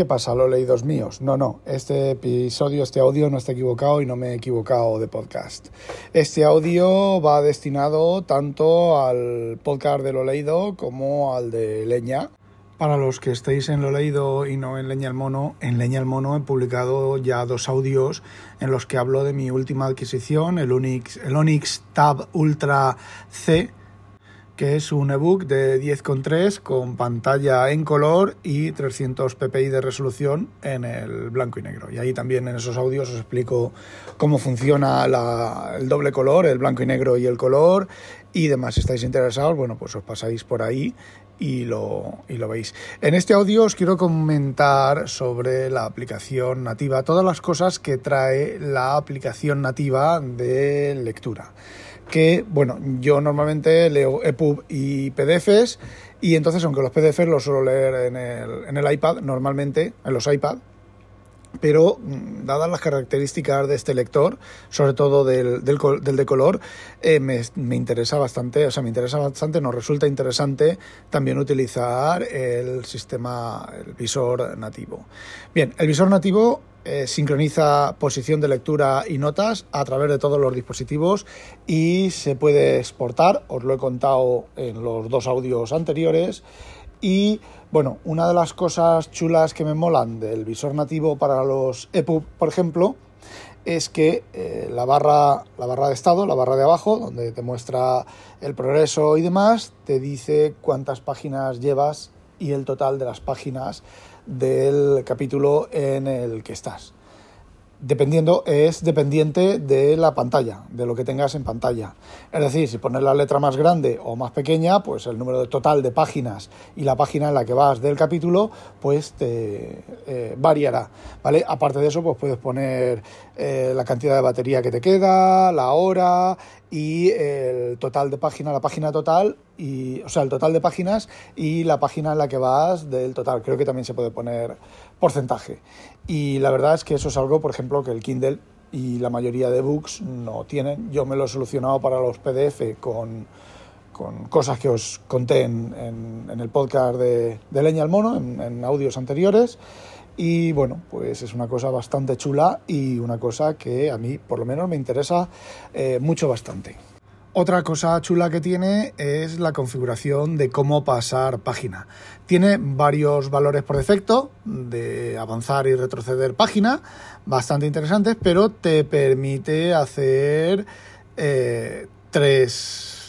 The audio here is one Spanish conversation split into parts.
¿Qué pasa, lo leídos míos? No, no, este episodio, este audio no está equivocado y no me he equivocado de podcast. Este audio va destinado tanto al podcast de lo leído como al de Leña. Para los que estéis en lo leído y no en Leña el Mono, en Leña el Mono he publicado ya dos audios en los que hablo de mi última adquisición, el Onyx, el Onyx Tab Ultra C, que es un ebook de 10,3 con pantalla en color y 300 ppi de resolución en el blanco y negro. Y ahí también en esos audios os explico cómo funciona el doble color, el blanco y negro y el color y demás. Si estáis interesados, bueno, pues os pasáis por ahí y lo, y lo veis. En este audio os quiero comentar sobre la aplicación nativa, todas las cosas que trae la aplicación nativa de lectura que, bueno, yo normalmente leo EPUB y PDFs y entonces, aunque los PDFs los suelo leer en el, en el iPad, normalmente, en los iPad, pero mm, dadas las características de este lector, sobre todo del, del, de color, eh, me, me, interesa bastante, o sea, me interesa bastante, nos resulta interesante también utilizar el sistema, el visor nativo. Bien, el visor nativo eh, sincroniza posición de lectura y notas a través de todos los dispositivos y se puede exportar, os lo he contado en los dos audios anteriores. Y bueno, una de las cosas chulas que me molan del visor nativo para los EPUB, por ejemplo, es que eh, la, barra, la barra de estado, la barra de abajo, donde te muestra el progreso y demás, te dice cuántas páginas llevas y el total de las páginas del capítulo en el que estás. Dependiendo, es dependiente de la pantalla, de lo que tengas en pantalla. Es decir, si pones la letra más grande o más pequeña, pues el número total de páginas y la página en la que vas del capítulo, pues te eh, variará. ¿vale? Aparte de eso, pues puedes poner eh, la cantidad de batería que te queda, la hora, y el total de páginas, la página total, y, o sea, el total de páginas y la página en la que vas del total. Creo que también se puede poner porcentaje. Y la verdad es que eso es algo, por ejemplo, que el Kindle y la mayoría de books no tienen. Yo me lo he solucionado para los PDF con, con cosas que os conté en, en, el podcast de, de, Leña al Mono, en, en audios anteriores. Y bueno, pues es una cosa bastante chula y una cosa que a mí por lo menos me interesa eh, mucho bastante. Otra cosa chula que tiene es la configuración de cómo pasar página. Tiene varios valores por defecto de avanzar y retroceder página, bastante interesantes, pero te permite hacer eh, tres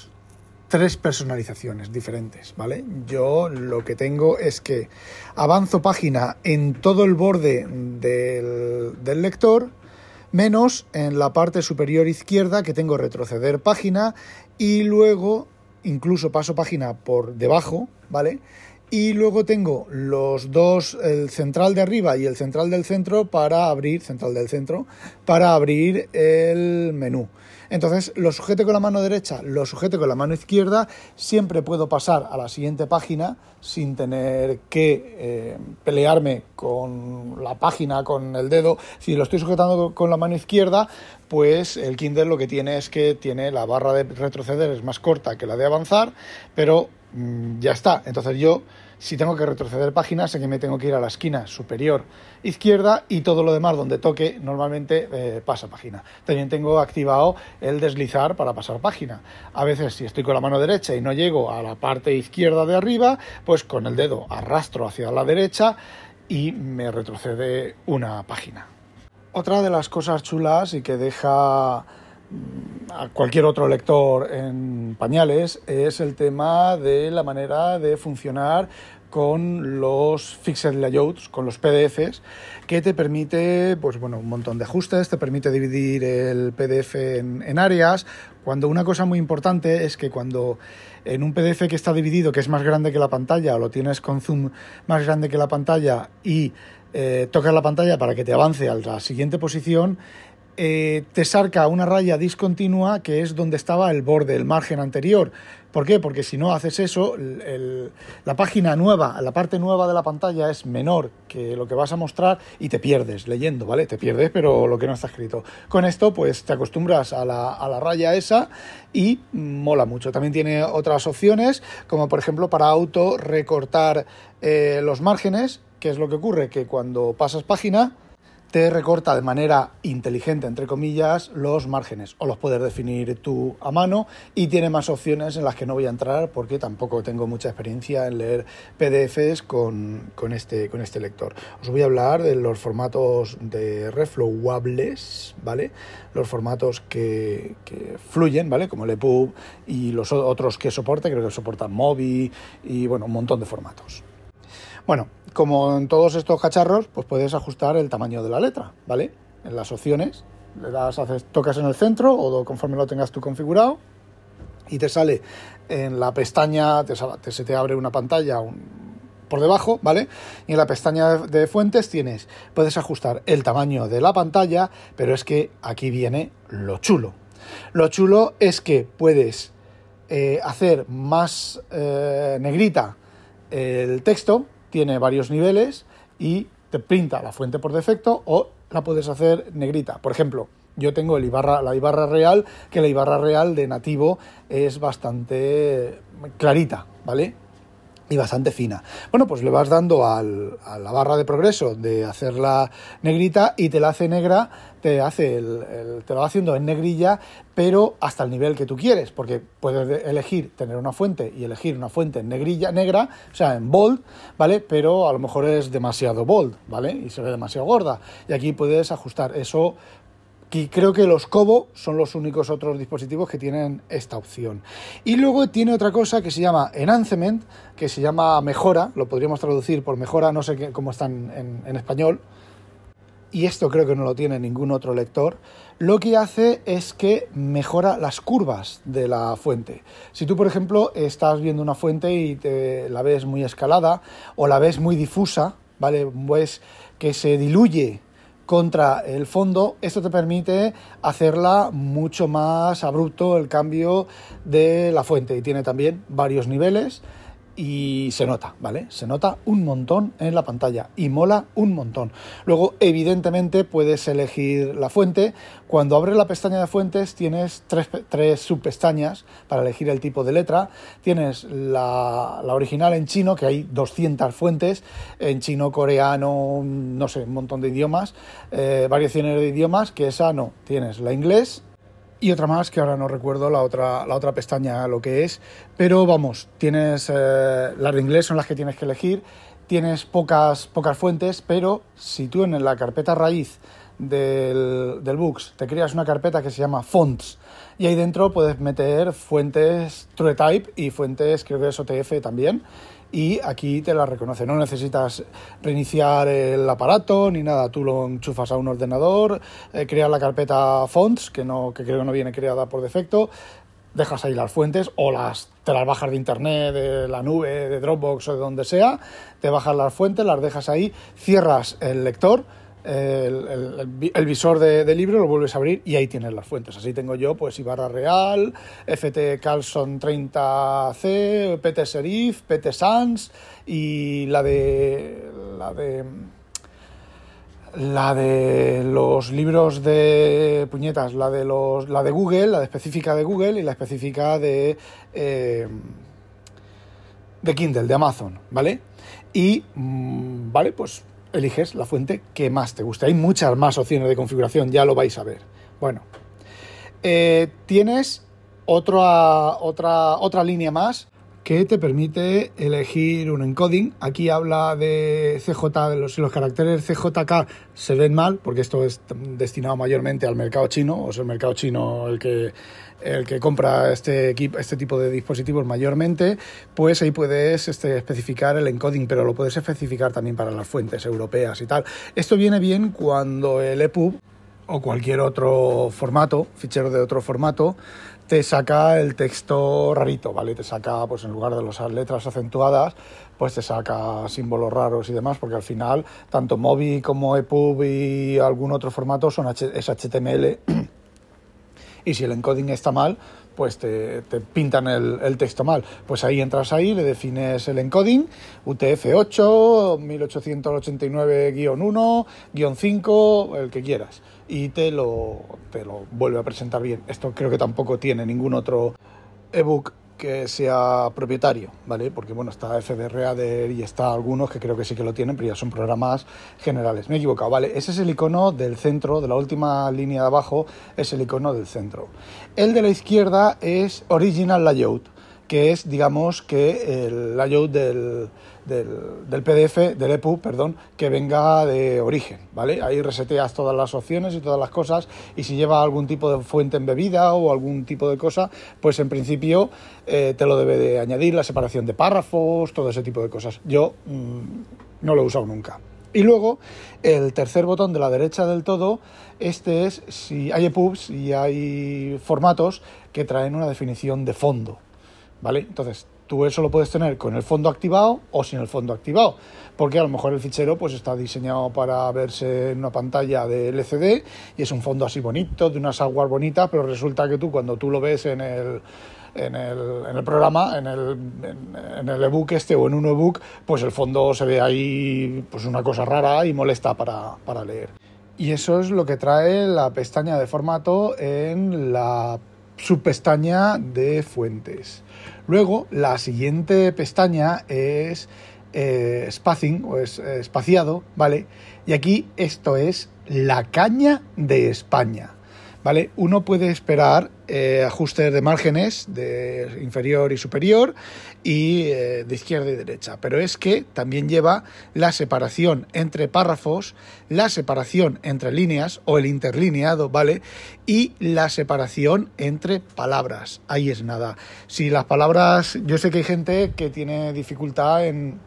tres personalizaciones diferentes, ¿vale? Yo lo que tengo es que avanzo página en todo el borde del, lector, menos en la parte superior izquierda que tengo retroceder página y luego incluso paso página por debajo, ¿vale? Y luego tengo los dos, el central de arriba y el central del centro para abrir, central del centro, para abrir el menú. Entonces lo sujeto con la mano derecha, lo sujeto con la mano izquierda, siempre puedo pasar a la siguiente página sin tener que eh, pelearme con la página, con el dedo. Si lo estoy sujetando con la mano izquierda, pues el Kindle lo que tiene es que tiene la barra de retroceder es más corta que la de avanzar, pero mm, ya está. Entonces yo si tengo que retroceder páginas, sé que me tengo que ir a la esquina superior izquierda y todo lo demás donde toque normalmente eh, pasa página. También tengo activado el deslizar para pasar página. A veces si estoy con la mano derecha y no llego a la parte izquierda de arriba, pues con el dedo arrastro hacia la derecha y me retrocede una página. Otra de las cosas chulas y que deja mm, a cualquier otro lector en pañales es el tema de la manera de funcionar con los fixed layouts, con los PDFs, que te permite, pues bueno, un montón de ajustes, te permite dividir el PDF en, áreas. Cuando una cosa muy importante es que cuando en un PDF que está dividido, que es más grande que la pantalla, o lo tienes con zoom más grande que la pantalla y eh, tocas la pantalla para que te avance a la siguiente posición, eh, te sarca una raya discontinua que es donde estaba el borde, el margen anterior. ¿Por qué? Porque si no haces eso, la página nueva, la parte nueva de la pantalla es menor que lo que vas a mostrar y te pierdes leyendo, ¿vale? Te pierdes, pero lo que no está escrito. Con esto, pues te acostumbras a la, a la raya esa y mola mucho. También tiene otras opciones, como por ejemplo para auto recortar eh, los márgenes, que es lo que ocurre, que cuando pasas página te recorta de manera inteligente, entre comillas, los márgenes o los puedes definir tú a mano y tiene más opciones en las que no voy a entrar porque tampoco tengo mucha experiencia en leer PDFs con, este, con este lector. Os voy a hablar de los formatos de reflowables, ¿vale? Los formatos que, fluyen, ¿vale? Como el EPUB y los otros que soporte, creo que soportan Mobi y bueno, un montón de formatos. Bueno, como en todos estos cacharros, pues puedes ajustar el tamaño de la letra, ¿vale? En las opciones, le das, tocas en el centro o conforme lo tengas tú configurado y te sale en la pestaña, se te abre una pantalla por debajo, ¿vale? Y en la pestaña de, fuentes tienes, puedes ajustar el tamaño de la pantalla, pero es que aquí viene lo chulo. Lo chulo es que puedes eh, hacer más eh, negrita el texto, tiene varios niveles y te printa la fuente por defecto o la puedes hacer negrita. Por ejemplo, yo tengo el Ibarra, la Ibarra Real, que la Ibarra Real de nativo es bastante clarita, ¿vale? Y bastante fina. Bueno, pues le vas dando a la barra de progreso de hacerla negrita y te la hace negra, te hace el, te lo va haciendo en negrilla, pero hasta el nivel que tú quieres, porque puedes elegir tener una fuente y elegir una fuente en negrilla, negra, o sea, en bold, ¿vale? Pero a lo mejor es demasiado bold, ¿vale? Y se ve demasiado gorda. Y aquí puedes ajustar eso y creo que los Kobo son los únicos otros dispositivos que tienen esta opción. Y luego tiene otra cosa que se llama Enhancement, que se llama mejora, lo podríamos traducir por mejora, no sé cómo están en, en español. Y esto creo que no lo tiene ningún otro lector. Lo que hace es que mejora las curvas de la fuente. Si tú, por ejemplo, estás viendo una fuente y te la ves muy escalada o la ves muy difusa, ¿vale? Ves que se diluye contra el fondo, esto te permite hacerla mucho más abrupto el cambio de la fuente. Y tiene también varios niveles y se nota, ¿vale? Se nota un montón en la pantalla y mola un montón. Luego, evidentemente, puedes elegir la fuente. Cuando abres la pestaña de fuentes, tienes tres, tres subpestañas para elegir el tipo de letra. Tienes la, original en chino, que hay 200 fuentes, en chino, coreano, no sé, un montón de idiomas, eh, variaciones de idiomas, que esa no. Tienes la inglés, y otra más que ahora no recuerdo la otra, la otra pestaña lo que es, pero vamos, tienes eh, las de inglés son las que tienes que elegir, tienes pocas, pocas fuentes, pero si tú en la carpeta raíz del, del Books te creas una carpeta que se llama Fonts y ahí dentro puedes meter fuentes TrueType y fuentes creo que es OTF también y aquí te la reconoce. No necesitas reiniciar el aparato ni nada. Tú lo enchufas a un ordenador, eh, creas la carpeta fonts, que, no, que creo que no viene creada por defecto, dejas ahí las fuentes o las te las bajas de internet, de la nube, de Dropbox o de donde sea, te bajas las fuentes, las dejas ahí, cierras el lector el, visor de, libro, lo vuelves a abrir y ahí tienes las fuentes. Así tengo yo, pues Ibarra Real, FT Carlson 30C, PT Serif, PT Sans y la de. la de. La de los libros de puñetas, la de los, la de Google, la de específica de Google y la específica de eh, de Kindle, de Amazon, ¿vale? Y mm, vale, pues eliges la fuente que más te guste. Hay muchas más opciones de configuración, ya lo vais a ver. Bueno, eh, tienes otra, otra, otra línea más que te permite elegir un encoding. Aquí habla de CJ, de los, los caracteres CJK se ven mal, porque esto es destinado mayormente al mercado chino, o es el mercado chino el que, el que compra este, este tipo de dispositivos mayormente, pues ahí puedes este, especificar el encoding, pero lo puedes especificar también para las fuentes europeas y tal. Esto viene bien cuando el EPUB o cualquier otro formato, fichero de otro formato, te saca el texto rarito, ¿vale? Te saca, pues en lugar de las letras acentuadas, pues te saca símbolos raros y demás, porque al final, tanto Mobi como EPUB y algún otro formato son es HTML. Y si el encoding está mal, pues te, pintan el, texto mal. Pues ahí entras ahí, le defines el encoding, UTF-8, 1889-1, 5, el que quieras y te lo, te lo vuelve a presentar bien. Esto creo que tampoco tiene ningún otro ebook que sea propietario, ¿vale? Porque bueno, está FBRAD y está algunos que creo que sí que lo tienen, pero ya son programas generales. Me he equivocado, ¿vale? Ese es el icono del centro, de la última línea de abajo, es el icono del centro. El de la izquierda es Original Layout, que es, digamos, que el layout del, del, PDF, del EPUB, perdón, que venga de origen, ¿vale? Ahí reseteas todas las opciones y todas las cosas y si lleva algún tipo de fuente embebida o algún tipo de cosa, pues en principio eh, te lo debe de añadir, la separación de párrafos, todo ese tipo de cosas. Yo mm, no lo he usado nunca. Y luego, el tercer botón de la derecha del todo, este es si hay EPUBs y hay formatos que traen una definición de fondo, ¿vale? Entonces, Tú eso lo puedes tener con el fondo activado o sin el fondo activado, porque a lo mejor el fichero pues está diseñado para verse en una pantalla de LCD y es un fondo así bonito, de una software bonita, pero resulta que tú cuando tú lo ves en el en el, en el programa, en el, en, el ebook este o en un ebook, pues el fondo se ve ahí pues una cosa rara y molesta para, para leer. Y eso es lo que trae la pestaña de formato en la subpestaña de fuentes. Luego, la siguiente pestaña es eh, spacing o es eh, espaciado, ¿vale? Y aquí esto es la caña de España. ¿Vale? Uno puede esperar eh, ajustes de márgenes de inferior y superior y eh, de izquierda y derecha, pero es que también lleva la separación entre párrafos, la separación entre líneas o el interlineado, ¿vale? Y la separación entre palabras. Ahí es nada. Si las palabras, yo sé que hay gente que tiene dificultad en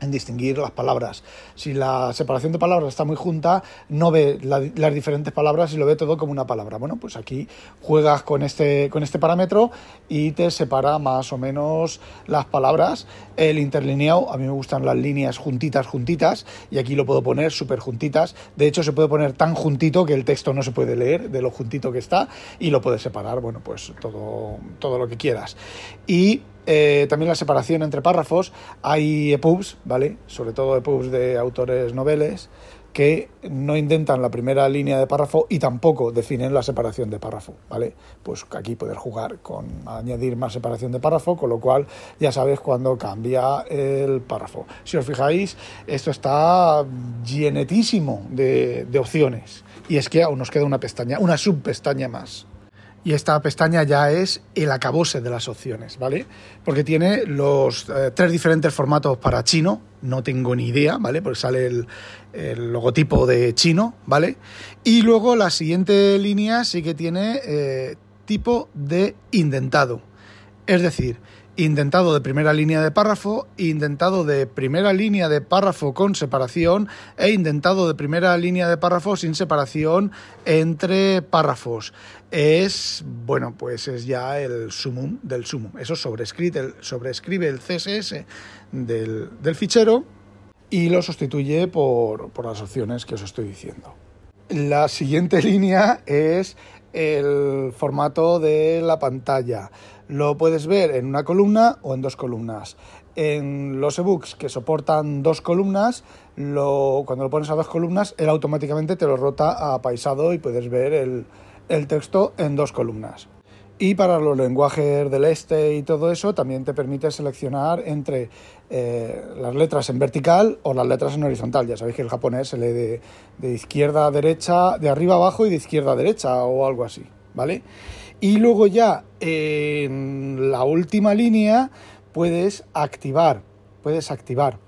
en distinguir las palabras. Si la separación de palabras está muy junta, no ve las diferentes palabras y lo ve todo como una palabra. Bueno, pues aquí juegas con este, con este parámetro y te separa más o menos las palabras. El interlineado, a mí me gustan las líneas juntitas, juntitas, y aquí lo puedo poner súper juntitas. De hecho, se puede poner tan juntito que el texto no se puede leer de lo juntito que está y lo puedes separar, bueno, pues todo, todo lo que quieras. Y eh, también la separación entre párrafos. Hay EPUBs, ¿vale? Sobre todo EPUBs de autores noveles que no intentan la primera línea de párrafo y tampoco definen la separación de párrafo, ¿vale? Pues aquí poder jugar con añadir más separación de párrafo, con lo cual ya sabes cuándo cambia el párrafo. Si os fijáis, esto está llenetísimo de, de opciones y es que aún nos queda una pestaña, una subpestaña más. Y esta pestaña ya es el acabose de las opciones, ¿vale? Porque tiene los eh, tres diferentes formatos para chino, no tengo ni idea, ¿vale? Porque sale el, logotipo de chino, ¿vale? Y luego la siguiente línea sí que tiene eh, tipo de indentado. Es decir, indentado de primera línea de párrafo, indentado de primera línea de párrafo con separación e indentado de primera línea de párrafo sin separación entre párrafos. Es, bueno, pues es ya el sumum del sumum. Eso sobrescribe el, sobrescribe el CSS del, fichero y lo sustituye por, por las opciones que os estoy diciendo. La siguiente línea es el formato de la pantalla. Lo puedes ver en una columna o en dos columnas. En los ebooks que soportan dos columnas, lo, cuando lo pones a dos columnas, él automáticamente te lo rota a paisado y puedes ver el, el texto en dos columnas. Y para los lenguajes del este y todo eso, también te permite seleccionar entre eh, las letras en vertical o las letras en horizontal. Ya sabéis que el japonés se lee de, de izquierda a derecha, de arriba a abajo y de izquierda a derecha o algo así, ¿vale? Y luego ya en la última línea, puedes activar, puedes activar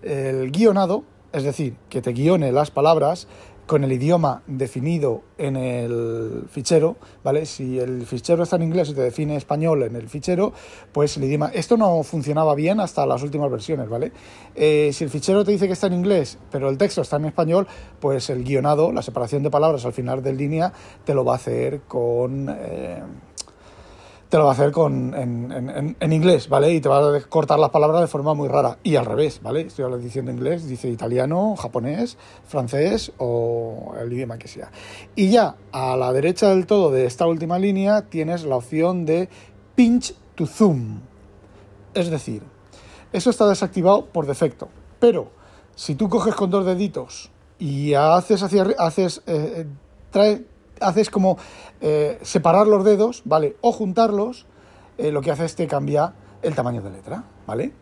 el guionado, es decir, que te guione las palabras con el idioma definido en el fichero, ¿vale? Si el fichero está en inglés y te define español en el fichero, pues el idioma... Esto no funcionaba bien hasta las últimas versiones, ¿vale? Eh, si el fichero te dice que está en inglés, pero el texto está en español, pues el guionado, la separación de palabras al final del línea, te lo va a hacer con... Eh, te lo va a hacer con, en, inglés, ¿vale? Y te va a cortar las palabras de forma muy rara. Y al revés, ¿vale? Estoy diciendo inglés, dice italiano, japonés, francés o el idioma que sea. Y ya a la derecha del todo de esta última línea tienes la opción de pinch to zoom. Es decir, eso está desactivado por defecto. Pero si tú coges con dos deditos y haces hacia haces eh, eh, trae haces como eh, separar los dedos, ¿vale? O juntarlos, eh, lo que hace es que cambia el tamaño de letra, ¿vale?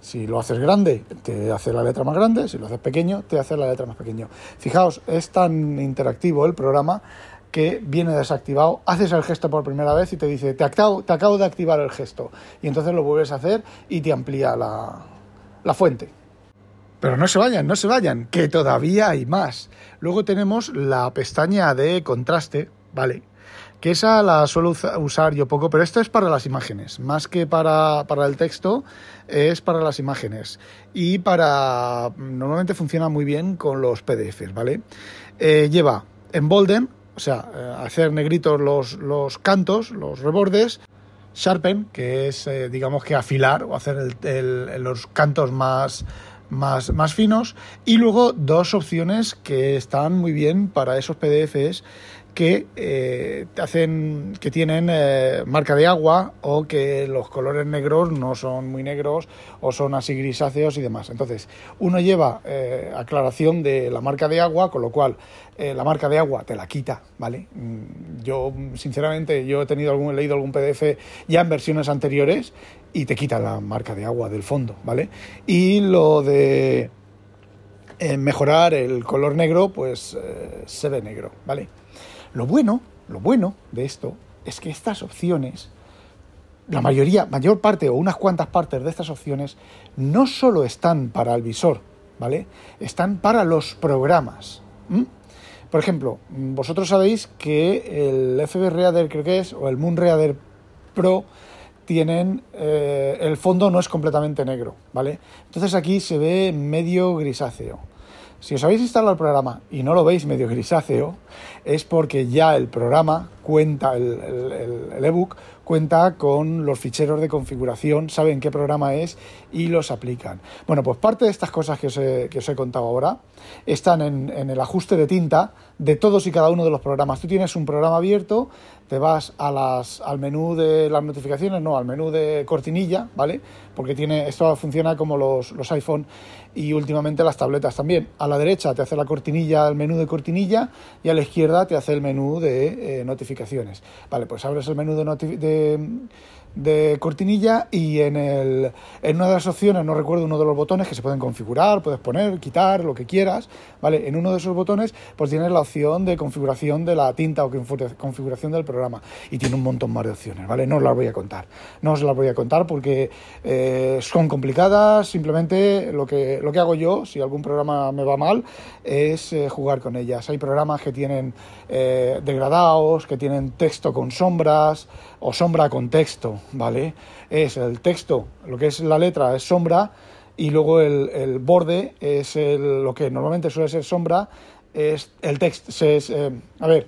Si lo haces grande, te hace la letra más grande, si lo haces pequeño, te hace la letra más pequeño. Fijaos, es tan interactivo el programa que viene desactivado, haces el gesto por primera vez y te dice, te acabo, te acabo de activar el gesto. Y entonces lo vuelves a hacer y te amplía la fuente. Pero no se vayan, no se vayan, que todavía hay más. Luego tenemos la pestaña de contraste, ¿vale? Que esa la suelo usar yo poco, pero esto es para las imágenes, más que para, el texto, es para las imágenes. Y para. Normalmente funciona muy bien con los PDFs, ¿vale? Eh, lleva embolden, o sea, eh, hacer negritos los, los cantos, los rebordes, sharpen, que es, eh, digamos que afilar o hacer los cantos más más, más finos. Y luego dos opciones que están muy bien para esos PDFs que eh, hacen que tienen eh, marca de agua o que los colores negros no son muy negros o son así grisáceos y demás. Entonces, uno lleva eh, aclaración de la marca de agua, con lo cual la marca de agua te la quita, ¿vale? Mm, yo, sinceramente, yo he tenido algún, leído algún PDF ya en versiones anteriores y te quita la marca de agua del fondo, ¿vale? Y lo de mejorar el color negro, pues se ve negro, ¿vale? Lo bueno, lo bueno de esto es que estas opciones, la mayoría, mayor parte o unas cuantas partes de estas opciones, no solo están para el visor, ¿vale? Están para los programas. Por ejemplo, vosotros sabéis que el FB Reader, creo que es, o el Moon Reader Pro, tienen eh, el fondo no es completamente negro, ¿vale? Entonces aquí se ve medio grisáceo. Si os habéis instalado el programa y no lo veis medio grisáceo, es porque ya el programa cuenta, el, ebook cuenta con los ficheros de configuración, saben qué programa es y los aplican. Bueno, pues parte de estas cosas que os he, contado ahora están en, en, el ajuste de tinta de todos y cada uno de los programas. Tú tienes un programa abierto, te vas al menú de las notificaciones, no, al menú de cortinilla, ¿vale? Porque tiene, esto funciona como los, los iPhone y últimamente las tabletas también. A la derecha te hace la cortinilla, el menú de cortinilla, y a la izquierda te hace el menú de eh, notificaciones. Vale, pues abres el menú de, de de cortinilla y en, el, en una de las opciones, no recuerdo uno de los botones que se pueden configurar, puedes poner, quitar, lo que quieras, ¿vale? En uno de esos botones pues tienes la opción de configuración de la tinta o configuración del programa y tiene un montón más de opciones, ¿vale? No os las voy a contar, no os las voy a contar porque eh, son complicadas, simplemente lo que, lo que hago yo, si algún programa me va mal, es eh, jugar con ellas. Hay programas que tienen eh, degradados, que tienen texto con sombras o sombra con texto, ¿vale? Es el texto, lo que es la letra es sombra y luego el, borde es lo que normalmente suele ser sombra, es el texto. Es, eh, a ver,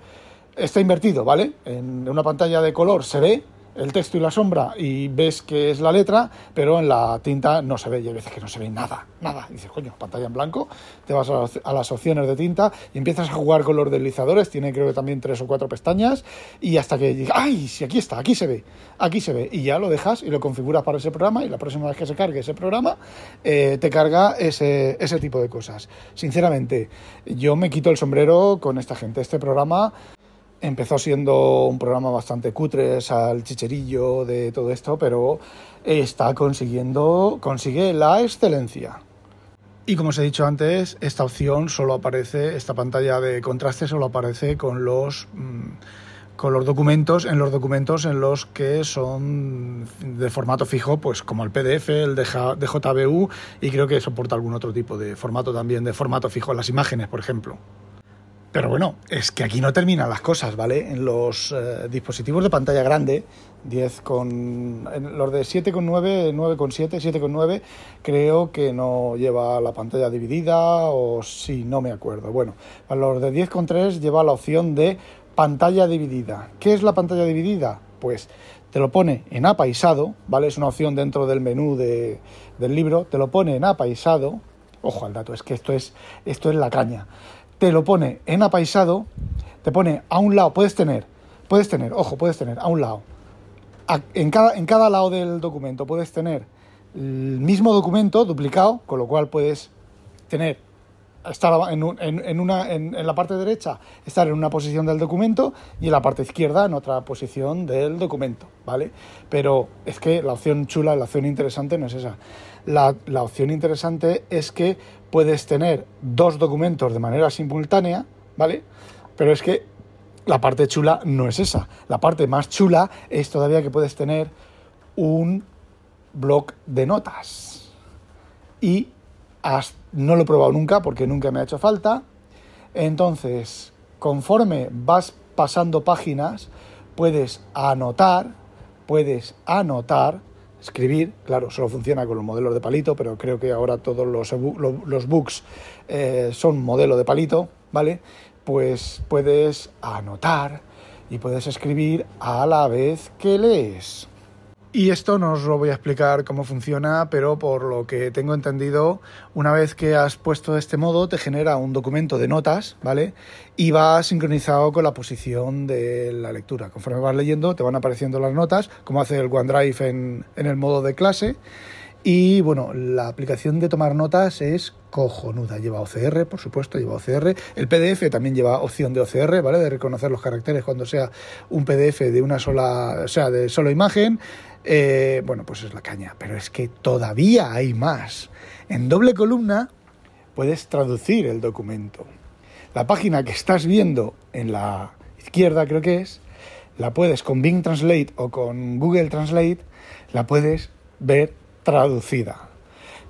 está invertido, ¿vale? En una pantalla de color se ve el texto y la sombra y ves que es la letra, pero en la tinta no se ve y hay veces que no se ve nada, nada. dices, coño, pantalla en blanco, te vas a, las opciones de tinta y empiezas a jugar con los deslizadores, tiene creo que también tres o cuatro pestañas y hasta que dices, ay, si aquí está, aquí se ve, aquí se ve y ya lo dejas y lo configuras para ese programa y la próxima vez que se cargue ese programa eh, te carga ese, ese tipo de cosas. Sinceramente, yo me quito el sombrero con esta gente. Este programa Empezó siendo un programa bastante cutre, al chicherillo de todo esto, pero está consiguiendo, consigue la excelencia. Y como os he dicho antes, esta opción solo aparece, esta pantalla de contraste solo aparece con los, mm, con los documentos, en los documentos en los que son de formato fijo, pues como el PDF, el de JBU y creo que soporta algún otro tipo de formato también, de formato fijo las imágenes, por ejemplo. Pero bueno, es que aquí no terminan las cosas, ¿vale? En los eh, dispositivos de pantalla grande, 10 con. En los de 7,9, 9,7, 7,9, creo que no lleva la pantalla dividida, o sí, no me acuerdo. Bueno, a los de 10,3 lleva la opción de pantalla dividida. ¿Qué es la pantalla dividida? Pues te lo pone en apaisado, ¿vale? Es una opción dentro del menú de, del libro, te lo pone en apaisado. Ojo al dato, es que esto es, esto es la caña te lo pone en apaisado, te pone a un lado, puedes tener, puedes tener, ojo, puedes tener a un lado, en, cada, en cada lado del documento puedes tener el mismo documento duplicado, con lo cual puedes tener, estar en, en, una, en, la parte derecha, estar en una posición del documento y en la parte izquierda en otra posición del documento, ¿vale? Pero es que la opción chula, la opción interesante no es esa. La, la opción interesante es que puedes tener dos documentos de manera simultánea, ¿vale? Pero es que la parte chula no es esa. La parte más chula es todavía que puedes tener un blog de notas. Y no lo he probado nunca porque nunca me ha hecho falta. Entonces, conforme vas pasando páginas, puedes anotar, puedes anotar escribir, claro, solo funciona con los modelos de palito, pero creo que ahora todos los, los books eh, son modelo de palito, ¿vale? Pues puedes anotar y puedes escribir a la vez que lees. Y esto no os lo voy a explicar cómo funciona, pero por lo que tengo entendido, una vez que has puesto este modo, te genera un documento de notas, ¿vale? Y va sincronizado con la posición de la lectura. Conforme vas leyendo, te van apareciendo las notas, como hace el OneDrive en, en el modo de clase. Y bueno, la aplicación de tomar notas es cojonuda. Lleva OCR, por supuesto, lleva OCR. El PDF también lleva opción de OCR, ¿vale? De reconocer los caracteres cuando sea un PDF de una sola, o sea, de solo imagen. Eh, bueno, pues es la caña, pero es que todavía hay más. En doble columna puedes traducir el documento. La página que estás viendo en la izquierda, creo que es, la puedes con Bing Translate o con Google Translate, la puedes ver traducida.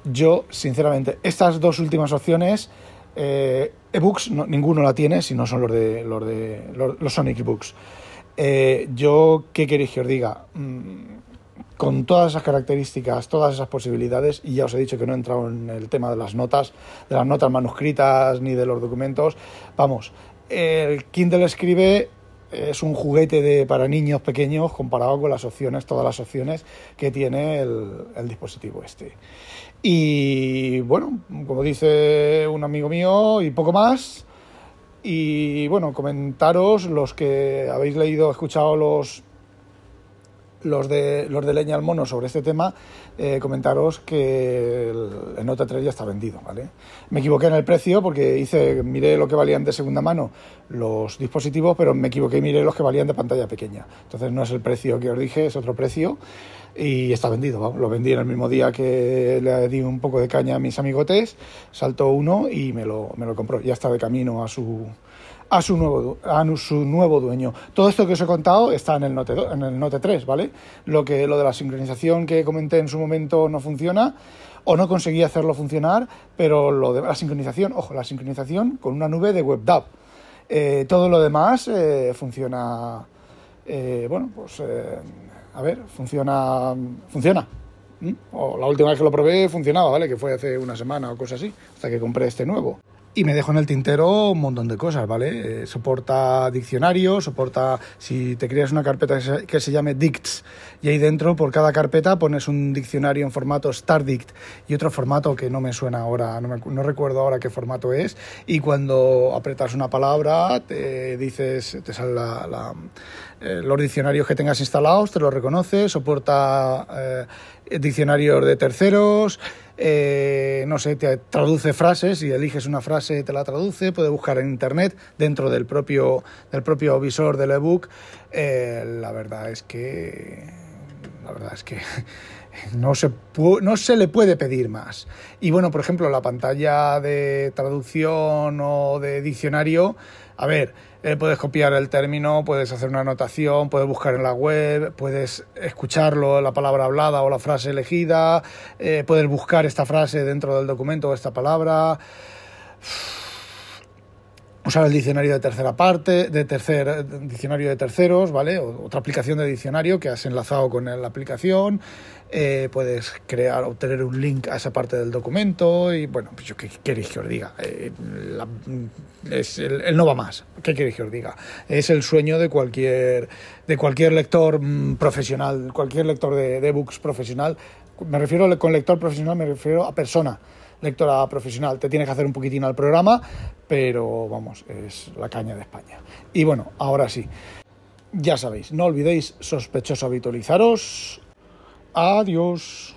Yo, sinceramente, estas dos últimas opciones, eh, ebooks, ninguno la tiene, si no son los de los de los, Sonic ebooks. Eh, yo, ¿qué queréis que os diga? Mm, con todas esas características, todas esas posibilidades, y ya os he dicho que no he entrado en el tema de las notas, de las notas manuscritas ni de los documentos, vamos, el Kindle escribe es un juguete de, para niños pequeños comparado con las opciones, todas las opciones que tiene el, el dispositivo este. Y bueno, como dice un amigo mío, y poco más. Y bueno, comentaros los que habéis leído, escuchado los los de, los de Leña al Mono sobre este tema, eh, comentaros que el, Nota 3 ya está vendido, ¿vale? Me equivoqué en el precio porque hice, miré lo que valían de segunda mano los dispositivos, pero me equivoqué y miré los que valían de pantalla pequeña. Entonces no es el precio que os dije, es otro precio y está vendido. Lo vendí en el mismo día que le di un poco de caña a mis amigotes, saltó uno y me lo, me lo compró. Ya está de camino a su a su nuevo, a su nuevo dueño. Todo esto que os he contado está en el, Note, en el Note 3, ¿vale? Lo, que, lo de la sincronización que comenté en su momento no funciona o no conseguí hacerlo funcionar, pero lo de la sincronización, ojo, la sincronización con una nube de WebDAV. Eh, todo lo demás eh, funciona, eh, bueno, pues a ver, funciona, funciona. O la última vez que lo probé funcionaba, ¿vale? Que fue hace una semana o cosas así, hasta que compré este nuevo. Y me dejo en el tintero un montón de cosas, ¿vale? Eh, soporta diccionario, soporta, si te creas una carpeta que se, llame Dicts, y ahí dentro por cada carpeta pones un diccionario en formato StarDict y otro formato que no me suena ahora, no, no recuerdo ahora qué formato es, y cuando apretas una palabra te dices, te sale la, eh, los diccionarios que tengas instalados, te los reconoce, soporta eh, diccionarios de terceros, eh, no sé, te traduce frases y eliges una frase, te la traduce, puede buscar en internet dentro del propio, del propio visor del ebook. Eh, la verdad es que. La verdad es que. No se, no se le puede pedir más. Y bueno, por ejemplo, la pantalla de traducción o de diccionario, a ver, eh, puedes copiar el término, puedes hacer una anotación, puedes buscar en la web, puedes escucharlo, la palabra hablada o la frase elegida, eh, puedes buscar esta frase dentro del documento o esta palabra usar el diccionario de tercera parte, de tercer diccionario de terceros, ¿vale? otra aplicación de diccionario que has enlazado con la aplicación. Eh, puedes crear, obtener un link a esa parte del documento y bueno, pues yo qué queréis que os diga. Eh, es el, no va más. ¿Qué queréis que os diga? Es el sueño de cualquier de cualquier lector mm, profesional, cualquier lector de, de books profesional. Me refiero con lector profesional, me refiero a persona lectora profesional. Te tienes que hacer un poquitín al programa, pero vamos, es la caña de España. Y bueno, ahora sí, ya sabéis, no olvidéis sospechoso habitualizaros. Adiós.